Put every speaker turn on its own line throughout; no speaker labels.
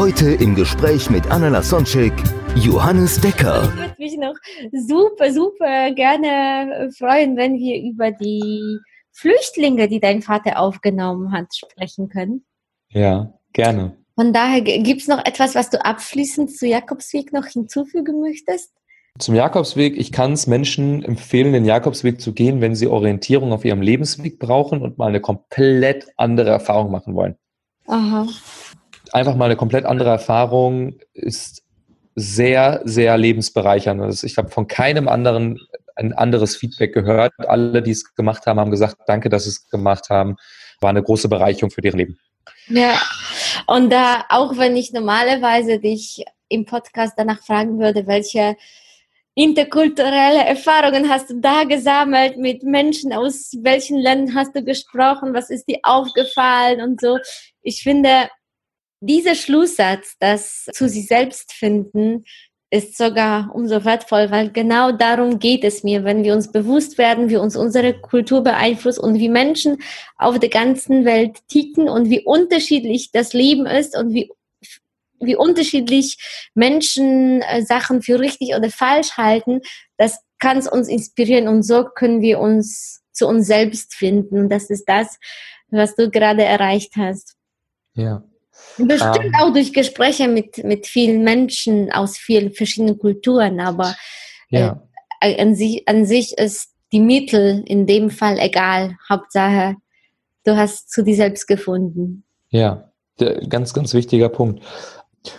Heute im Gespräch mit Anna Lasonczek, Johannes Decker.
Ich würde mich noch super, super gerne freuen, wenn wir über die Flüchtlinge, die dein Vater aufgenommen hat, sprechen können.
Ja, gerne.
Von daher gibt es noch etwas, was du abschließend zu Jakobsweg noch hinzufügen möchtest?
Zum Jakobsweg, ich kann es Menschen empfehlen, den Jakobsweg zu gehen, wenn sie Orientierung auf ihrem Lebensweg brauchen und mal eine komplett andere Erfahrung machen wollen.
Aha.
Einfach mal eine komplett andere Erfahrung ist sehr, sehr lebensbereichernd. Also ich habe von keinem anderen ein anderes Feedback gehört. Alle, die es gemacht haben, haben gesagt, danke, dass sie es gemacht haben. War eine große Bereicherung für deren Leben.
Ja, und da, auch wenn ich normalerweise dich im Podcast danach fragen würde, welche interkulturelle Erfahrungen hast du da gesammelt mit Menschen aus welchen Ländern hast du gesprochen, was ist dir aufgefallen und so. Ich finde, dieser Schlusssatz, das zu sich selbst finden, ist sogar umso wertvoll, weil genau darum geht es mir, wenn wir uns bewusst werden, wie uns unsere Kultur beeinflusst und wie Menschen auf der ganzen Welt ticken und wie unterschiedlich das Leben ist und wie wie unterschiedlich Menschen äh, Sachen für richtig oder falsch halten, das kann uns inspirieren und so können wir uns zu uns selbst finden. Und das ist das, was du gerade erreicht hast.
Ja.
Bestimmt
Ähm.
auch durch Gespräche mit, mit vielen Menschen aus vielen verschiedenen Kulturen, aber
Ja.
äh, an, sich, an sich ist die Mittel in dem Fall egal. Hauptsache, du hast zu dir selbst gefunden.
Ja, ganz, ganz wichtiger Punkt.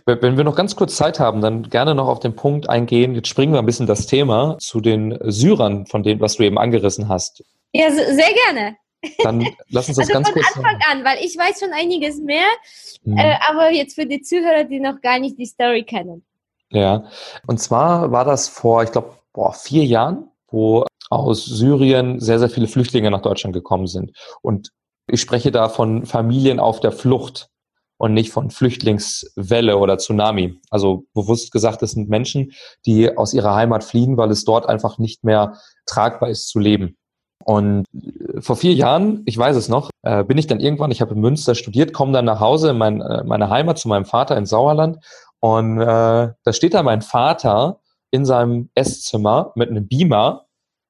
Wenn wir noch ganz kurz Zeit haben, dann gerne noch auf den Punkt eingehen. Jetzt springen wir ein bisschen das Thema zu den Syrern, von dem, was du eben angerissen hast.
Ja, sehr gerne.
Dann lass uns das
Also
ganz
von
kurz.
Anfang an, weil ich weiß schon einiges mehr,
Mhm.
äh, aber jetzt für die Zuhörer, die noch gar nicht die Story kennen.
Ja, und zwar war das vor, ich glaube, vier Jahren, wo aus Syrien sehr, sehr viele Flüchtlinge nach Deutschland gekommen sind. Und ich spreche da von Familien auf der Flucht und nicht von Flüchtlingswelle oder Tsunami. Also bewusst gesagt, das sind Menschen, die aus ihrer Heimat fliehen, weil es dort einfach nicht mehr tragbar ist zu leben. Und äh, vor vier Jahren, ich weiß es noch, äh, bin ich dann irgendwann, ich habe in Münster studiert, komme dann nach Hause in mein, äh, meine Heimat zu meinem Vater in Sauerland und äh, da steht da mein Vater in seinem Esszimmer mit einem Beamer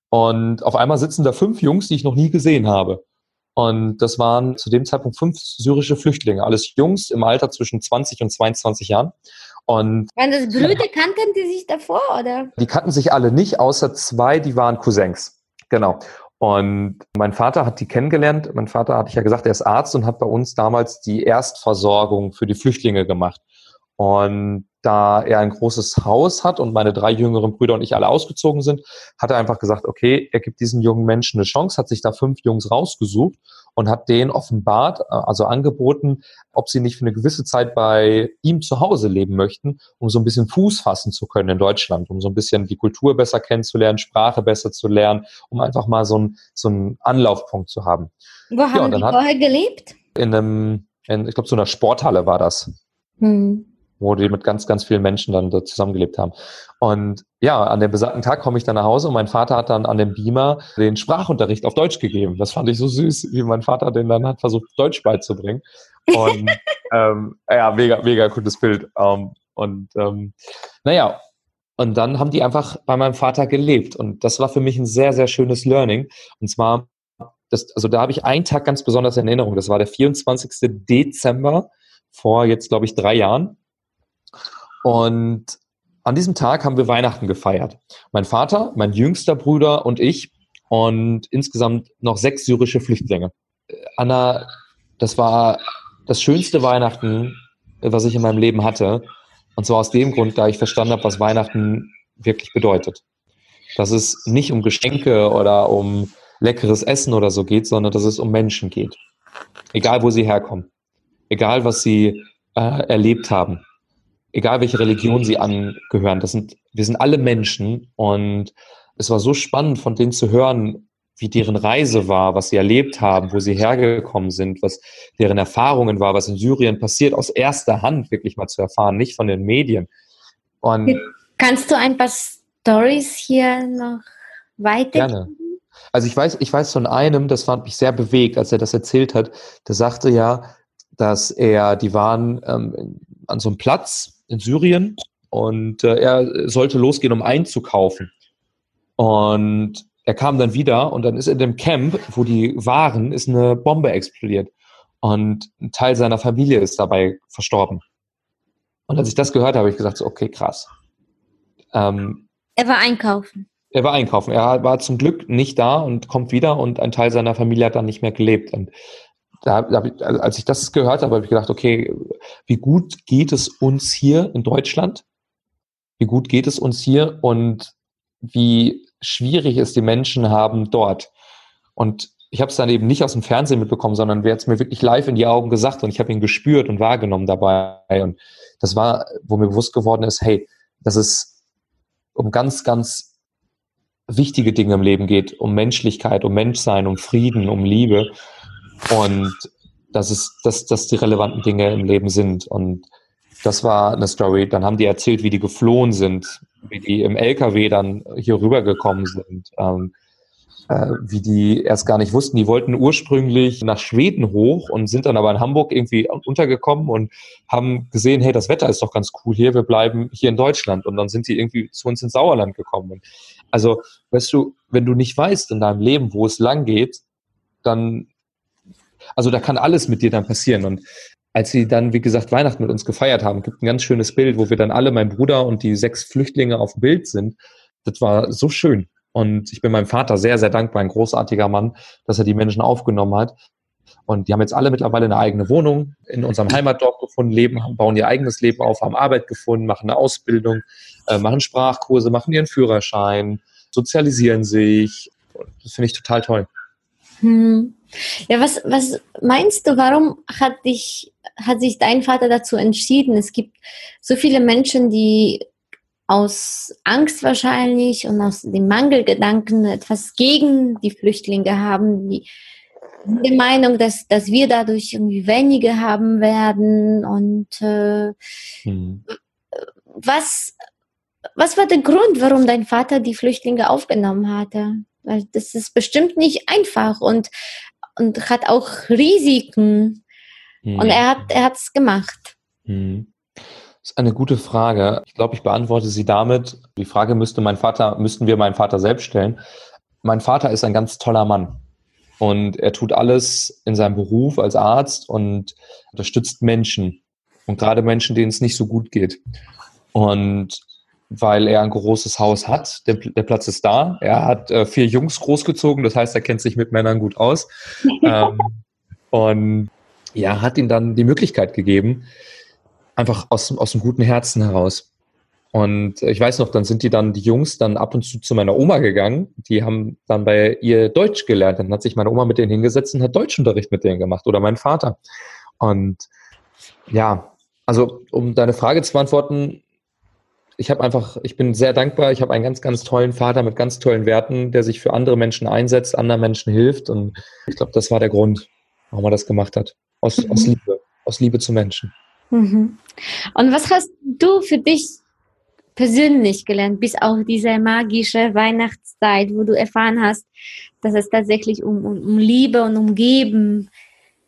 und auf einmal sitzen da fünf Jungs, die ich noch nie gesehen habe. Und das waren zu dem Zeitpunkt fünf syrische Flüchtlinge, alles Jungs im Alter zwischen 20 und 22 Jahren. Und
Waren das Brüder, kannten die sich davor, oder?
die kannten sich alle nicht, außer zwei, die waren Cousins. Genau. Und mein Vater hat die kennengelernt. Mein Vater, hatte ich ja gesagt, er ist Arzt und hat bei uns damals die Erstversorgung für die Flüchtlinge gemacht. Und da er ein großes Haus hat und meine drei jüngeren Brüder und ich alle ausgezogen sind, hat er einfach gesagt, okay, er gibt diesen jungen Menschen eine Chance, hat sich da fünf Jungs rausgesucht und hat denen offenbart, äh, also angeboten, ob sie nicht für eine gewisse Zeit bei ihm zu Hause leben möchten, um so ein bisschen Fuß fassen zu können in Deutschland, um so ein bisschen die Kultur besser kennenzulernen, Sprache besser zu lernen, um einfach mal so, ein, so einen Anlaufpunkt zu haben.
Wo haben
und
die vorher gelebt?
In einem, in, ich glaube, so einer Sporthalle war das
Hm.
Wo die mit ganz, ganz vielen Menschen dann da zusammengelebt haben. Und ja, an dem besagten Tag komme ich dann nach Hause und mein Vater hat dann an dem Beamer den Sprachunterricht auf Deutsch gegeben. Das fand ich so süß, wie mein Vater den dann hat versucht, Deutsch beizubringen. Und ähm, ja, mega, mega cooles Bild. Ähm, und ähm, naja, und dann haben die einfach bei meinem Vater gelebt. Und das war für mich ein sehr, sehr schönes Learning. Und zwar, das, also da habe ich einen Tag ganz besonders in Erinnerung. Das war der 24. Dezember vor jetzt, glaube ich, drei Jahren. Und an diesem Tag haben wir Weihnachten gefeiert. Mein Vater, mein jüngster Bruder und ich und insgesamt noch sechs syrische Flüchtlinge. Äh, Anna, das war das schönste Weihnachten, äh, was ich in meinem Leben hatte. Und zwar aus dem Grund, da ich verstanden habe, was Weihnachten wirklich bedeutet. Dass es nicht um Geschenke oder um leckeres Essen oder so geht, sondern dass es um Menschen geht. Egal, wo sie herkommen. egal was sie äh, erlebt haben, egal welche Religion sie angehören. Das sind, wir sind alle Menschen und es war so spannend, von denen zu hören, wie deren Reise war, was sie erlebt haben, wo sie hergekommen sind, was deren Erfahrungen war, was in Syrien passiert, aus erster Hand wirklich mal zu erfahren, nicht von den Medien.
Und Kannst du ein paar Stories hier noch weiter?
Gerne. Also ich weiß, ich weiß von einem, das fand mich sehr bewegt, als er das erzählt hat. Der sagte ja, dass er, die waren ähm, an so einem Platz in Syrien und äh, er sollte losgehen, um einzukaufen. Und er kam dann wieder und dann ist in dem Camp, wo die waren, ist eine Bombe explodiert. Und ein Teil seiner Familie ist dabei verstorben. Und als ich das gehört habe, habe ich gesagt, so, okay, krass.
Ähm, er war einkaufen.
Er war einkaufen. Er war zum Glück nicht da und kommt wieder und ein Teil seiner Familie hat dann nicht mehr gelebt. Und da, da ich, als ich das gehört habe, habe ich gedacht, okay, wie gut geht es uns hier in Deutschland? Wie gut geht es uns hier und wie schwierig es die Menschen haben dort? Und ich habe es dann eben nicht aus dem Fernsehen mitbekommen, sondern wer hat es mir wirklich live in die Augen gesagt und ich habe ihn gespürt und wahrgenommen dabei. Und das war, wo mir bewusst geworden ist, hey, dass es um ganz, ganz wichtige Dinge im Leben geht, um Menschlichkeit, um Menschsein, um Frieden, um Liebe. Und das ist, dass das die relevanten Dinge im Leben sind. Und das war eine Story. Dann haben die erzählt, wie die geflohen sind, wie die im LKW dann hier rübergekommen sind, ähm, äh, wie die erst gar nicht wussten. Die wollten ursprünglich nach Schweden hoch und sind dann aber in Hamburg irgendwie untergekommen und haben gesehen, hey, das Wetter ist doch ganz cool hier, wir bleiben hier in Deutschland. Und dann sind die irgendwie zu uns ins Sauerland gekommen. Und also, weißt du, wenn du nicht weißt in deinem Leben, wo es lang geht, dann also da kann alles mit dir dann passieren. Und als sie dann, wie gesagt, Weihnachten mit uns gefeiert haben, gibt ein ganz schönes Bild, wo wir dann alle, mein Bruder und die sechs Flüchtlinge auf dem Bild sind. Das war so schön. Und ich bin meinem Vater sehr, sehr dankbar, ein großartiger Mann, dass er die Menschen aufgenommen hat. Und die haben jetzt alle mittlerweile eine eigene Wohnung in unserem Heimatdorf gefunden, leben, bauen ihr eigenes Leben auf, haben Arbeit gefunden, machen eine Ausbildung, äh, machen Sprachkurse, machen ihren Führerschein, sozialisieren sich. Das finde ich total toll.
Hm. Ja, was, was meinst du, warum hat, dich, hat sich dein Vater dazu entschieden? Es gibt so viele Menschen, die aus Angst wahrscheinlich und aus dem Mangelgedanken etwas gegen die Flüchtlinge haben, die, die Meinung, dass, dass wir dadurch irgendwie weniger haben werden und äh, hm. was, was war der Grund, warum dein Vater die Flüchtlinge aufgenommen hatte? Weil das ist bestimmt nicht einfach und und hat auch Risiken. Mhm. Und er hat er es gemacht.
Mhm. Das ist eine gute Frage. Ich glaube, ich beantworte sie damit. Die Frage müsste mein Vater, müssten wir meinen Vater selbst stellen. Mein Vater ist ein ganz toller Mann. Und er tut alles in seinem Beruf als Arzt und unterstützt Menschen. Und gerade Menschen, denen es nicht so gut geht. Und weil er ein großes Haus hat. Der, der Platz ist da. Er hat äh, vier Jungs großgezogen, das heißt, er kennt sich mit Männern gut aus. ähm, und ja, hat ihm dann die Möglichkeit gegeben, einfach aus, aus dem guten Herzen heraus. Und ich weiß noch, dann sind die dann, die Jungs, dann ab und zu zu meiner Oma gegangen. Die haben dann bei ihr Deutsch gelernt. Dann hat sich meine Oma mit denen hingesetzt und hat Deutschunterricht mit denen gemacht oder mein Vater. Und ja, also um deine Frage zu beantworten, ich habe einfach, ich bin sehr dankbar. Ich habe einen ganz, ganz tollen Vater mit ganz tollen Werten, der sich für andere Menschen einsetzt, anderen Menschen hilft. Und ich glaube, das war der Grund, warum er das gemacht hat. Aus, mhm. aus Liebe, aus Liebe zu Menschen.
Mhm. Und was hast du für dich persönlich gelernt, bis auf diese magische Weihnachtszeit, wo du erfahren hast, dass es tatsächlich um, um, um Liebe und um Geben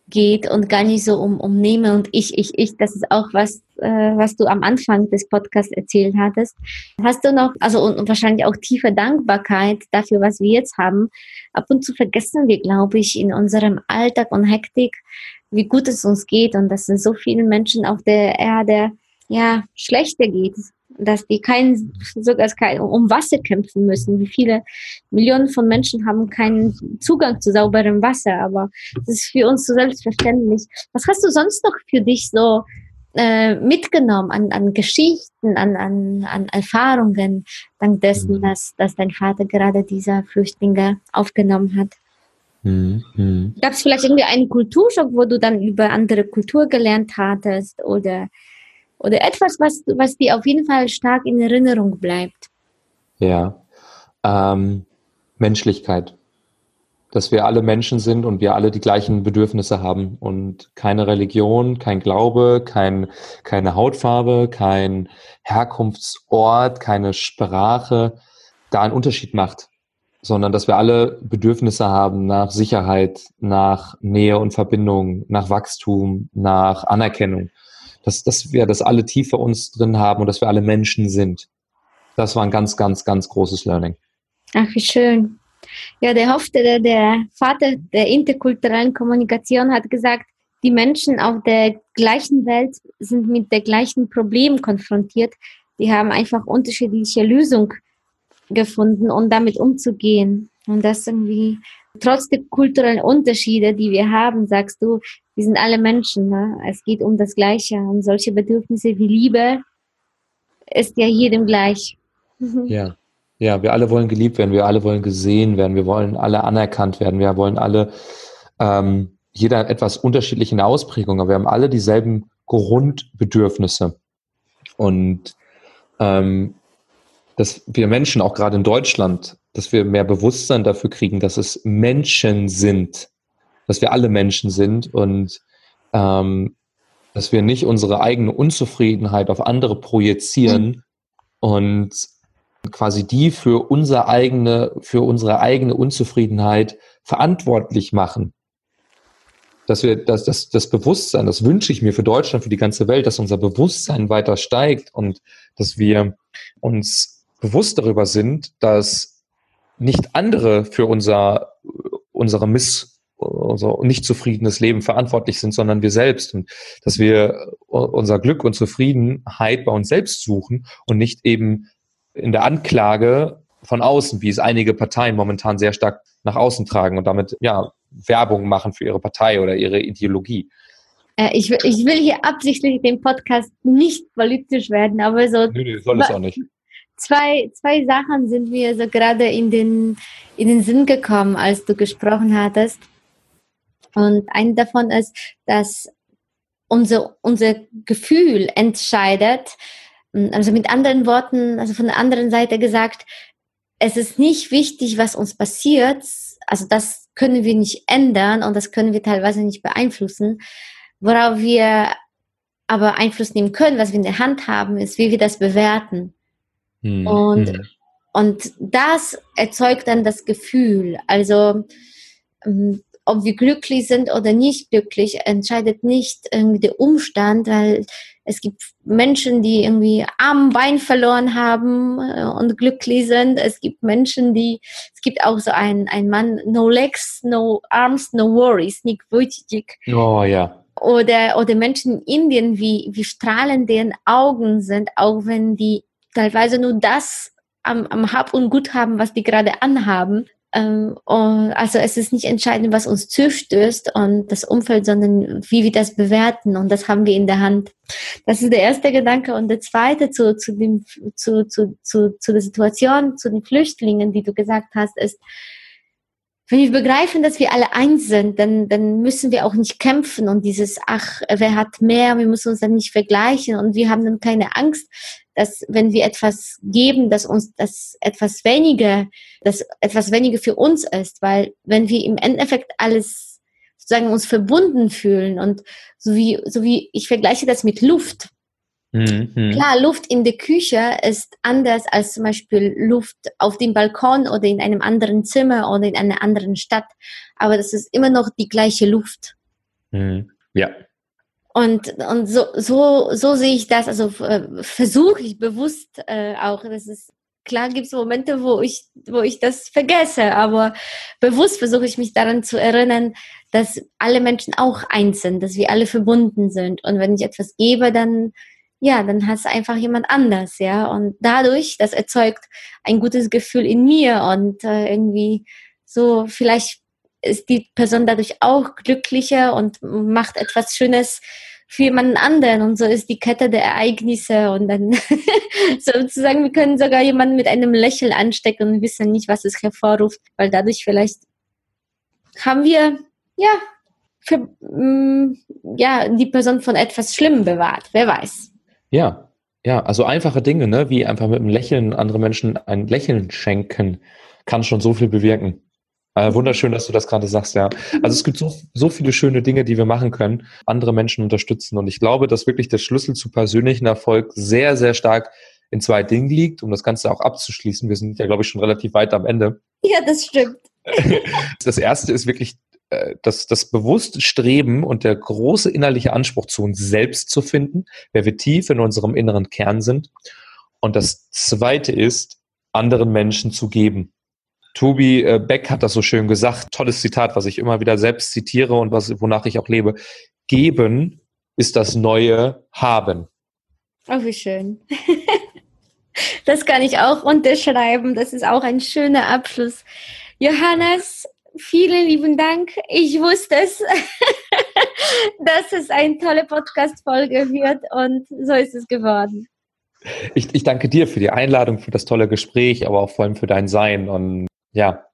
geht und gar nicht so um, um Nehme und ich, ich, ich. Das ist auch was, äh, was du am Anfang des Podcasts erzählt hattest. Hast du noch, also und, und wahrscheinlich auch tiefe Dankbarkeit dafür, was wir jetzt haben. Ab und zu vergessen wir, glaube ich, in unserem Alltag und Hektik, wie gut es uns geht und dass es so vielen Menschen auf der Erde ja schlechter geht dass die kein, sogar kein, um Wasser kämpfen müssen. Wie viele Millionen von Menschen haben keinen Zugang zu sauberem Wasser, aber das ist für uns so selbstverständlich. Was hast du sonst noch für dich so äh, mitgenommen an, an Geschichten, an, an, an Erfahrungen, dank dessen, mhm. dass, dass dein Vater gerade diese Flüchtlinge aufgenommen hat? Mhm. Gab es vielleicht irgendwie einen Kulturschock, wo du dann über andere Kultur gelernt hattest oder, oder etwas, was, was dir auf jeden Fall stark in Erinnerung bleibt?
Ja, ähm, Menschlichkeit. Dass wir alle Menschen sind und wir alle die gleichen Bedürfnisse haben und keine Religion, kein Glaube, kein, keine Hautfarbe, kein Herkunftsort, keine Sprache da einen Unterschied macht sondern dass wir alle Bedürfnisse haben nach Sicherheit, nach Nähe und Verbindung, nach Wachstum, nach Anerkennung. Dass, dass wir das alle tief für uns drin haben und dass wir alle Menschen sind. Das war ein ganz, ganz, ganz großes Learning.
Ach, wie schön. Ja, der Hofte, der, der Vater der interkulturellen Kommunikation, hat gesagt, die Menschen auf der gleichen Welt sind mit der gleichen Problem konfrontiert. Die haben einfach unterschiedliche Lösungen gefunden und damit umzugehen. Und das irgendwie, trotz der kulturellen Unterschiede, die wir haben, sagst du, wir sind alle Menschen. Ne? Es geht um das Gleiche. Und solche Bedürfnisse wie Liebe ist ja jedem gleich.
Ja. Ja, wir alle wollen geliebt werden, wir alle wollen gesehen werden, wir wollen alle anerkannt werden, wir wollen alle, ähm, jeder etwas unterschiedlich in der Ausprägung, aber wir haben alle dieselben Grundbedürfnisse. Und ähm, dass wir Menschen, auch gerade in Deutschland, dass wir mehr Bewusstsein dafür kriegen, dass es Menschen sind, dass wir alle Menschen sind und ähm, dass wir nicht unsere eigene Unzufriedenheit auf andere projizieren mhm. und quasi die für unsere eigene, für unsere eigene Unzufriedenheit verantwortlich machen. Dass wir, dass das, das Bewusstsein, das wünsche ich mir für Deutschland, für die ganze Welt, dass unser Bewusstsein weiter steigt und dass wir uns bewusst darüber sind, dass nicht andere für unser, unsere Miss, unser nicht zufriedenes Leben verantwortlich sind, sondern wir selbst und dass wir unser Glück und Zufriedenheit bei uns selbst suchen und nicht eben in der Anklage von außen, wie es einige Parteien momentan sehr stark nach außen tragen und damit ja Werbung machen für ihre Partei oder ihre Ideologie.
Äh, ich, ich will hier absichtlich den Podcast nicht politisch werden, aber so.
Nö, nee, soll es auch nicht
zwei, zwei Sachen sind mir so gerade in den, in den Sinn gekommen, als du gesprochen hattest. Und eine davon ist, dass unser, unser Gefühl entscheidet. Also mit anderen Worten, also von der anderen Seite gesagt, es ist nicht wichtig, was uns passiert. Also das können wir nicht ändern und das können wir teilweise nicht beeinflussen. Worauf wir aber Einfluss nehmen können, was wir in der Hand haben, ist, wie wir das bewerten. Mhm. Und, hm. und das erzeugt dann das Gefühl. Also, ähm, ob wir glücklich sind oder nicht glücklich, entscheidet nicht irgendwie der Umstand, weil es gibt Menschen, die irgendwie Arm, Bein verloren haben äh, und glücklich sind. Es gibt Menschen, die, es gibt auch so einen, einen Mann, no legs, no arms, no worries, Nick Vujicic.
Oh ja.
Oder, oder Menschen in Indien, wie, wie strahlend deren Augen sind, auch wenn die teilweise nur das am, am Hab und Gut haben, was die gerade anhaben. Ähm, also es ist nicht entscheidend, was uns zustößt und das Umfeld, sondern wie wir das bewerten. Und das haben wir in der Hand. Das ist der erste Gedanke. Und der zweite zu, zu, dem, zu, zu, zu, zu der Situation, zu den Flüchtlingen, die du gesagt hast, ist, wenn wir begreifen, dass wir alle eins sind, dann, dann müssen wir auch nicht kämpfen und dieses, ach, wer hat mehr, wir müssen uns dann nicht vergleichen. Und wir haben dann keine Angst, dass wenn wir etwas geben, dass uns das etwas weniger, dass etwas weniger für uns ist, weil wenn wir im Endeffekt alles sozusagen uns verbunden fühlen und so wie, so wie ich vergleiche das mit Luft. Mhm. Klar, Luft in der Küche ist anders als zum Beispiel Luft auf dem Balkon oder in einem anderen Zimmer oder in einer anderen Stadt. Aber das ist immer noch die gleiche Luft.
Mhm. Ja.
Und, und so, so, so sehe ich das, also äh, versuche ich bewusst äh, auch, das ist klar gibt es Momente, wo ich, wo ich das vergesse, aber bewusst versuche ich mich daran zu erinnern, dass alle Menschen auch eins sind, dass wir alle verbunden sind. Und wenn ich etwas gebe, dann, ja, dann hat es einfach jemand anders, ja. Und dadurch, das erzeugt ein gutes Gefühl in mir und äh, irgendwie so, vielleicht ist die Person dadurch auch glücklicher und macht etwas Schönes für jemanden anderen und so ist die Kette der Ereignisse und dann sozusagen, wir können sogar jemanden mit einem Lächeln anstecken und wissen nicht, was es hervorruft, weil dadurch vielleicht haben wir ja für mm, ja die Person von etwas Schlimmem bewahrt. Wer weiß?
Ja, ja, also einfache Dinge, ne, wie einfach mit einem Lächeln andere Menschen ein Lächeln schenken, kann schon so viel bewirken. Äh, wunderschön, dass du das gerade sagst, ja. Also es gibt so, so viele schöne Dinge, die wir machen können, andere Menschen unterstützen. Und ich glaube, dass wirklich der Schlüssel zu persönlichen Erfolg sehr, sehr stark in zwei Dingen liegt, um das Ganze auch abzuschließen. Wir sind ja, glaube ich, schon relativ weit am Ende.
Ja, das stimmt.
Das erste ist wirklich äh, das, das bewusste Streben und der große innerliche Anspruch zu uns selbst zu finden, wer wir tief in unserem inneren Kern sind. Und das zweite ist, anderen Menschen zu geben. Tobi äh, Beck hat das so schön gesagt, tolles Zitat, was ich immer wieder selbst zitiere und was, wonach ich auch lebe. Geben ist das neue Haben.
Oh, wie schön. Das kann ich auch unterschreiben. Das ist auch ein schöner Abschluss. Johannes, vielen lieben Dank. Ich wusste es, dass es eine tolle Podcast-Folge wird und so ist es geworden.
Ich, ich danke dir für die Einladung, für das tolle Gespräch, aber auch vor allem für dein Sein und ja,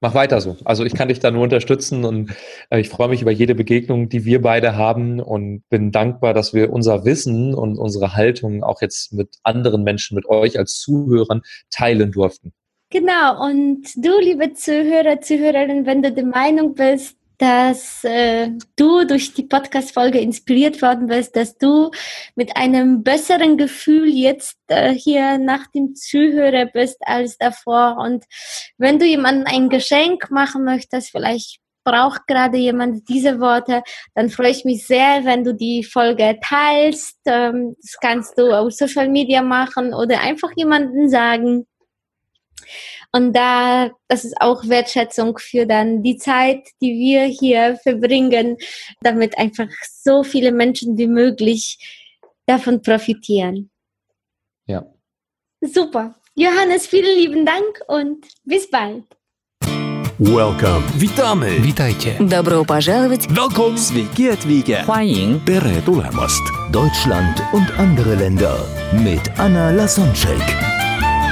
mach weiter so. Also ich kann dich da nur unterstützen und äh, ich freue mich über jede Begegnung, die wir beide haben und bin dankbar, dass wir unser Wissen und unsere Haltung auch jetzt mit anderen Menschen, mit euch als Zuhörern teilen durften.
Genau, und du, liebe Zuhörer, Zuhörerinnen, wenn du der Meinung bist, dass äh, du durch die Podcast-Folge inspiriert worden bist, dass du mit einem besseren Gefühl jetzt äh, hier nach dem Zuhörer bist als davor. Und wenn du jemandem ein Geschenk machen möchtest, vielleicht braucht gerade jemand diese Worte, dann freue ich mich sehr, wenn du die Folge teilst. Ähm, das kannst du auf Social Media machen oder einfach jemanden sagen. Und da, das ist auch Wertschätzung für dann die Zeit, die wir hier verbringen, damit einfach so viele Menschen wie möglich davon profitieren.
Ja.
Super. Johannes, vielen lieben Dank und bis bald.
Welcome.
Witamy!
Witajcie.
Добро пожаловать!
Welcome! Sveiki atvykę!
欢迎
Tere tulemast!
Deutschland und andere Länder mit Anna Lasonczek.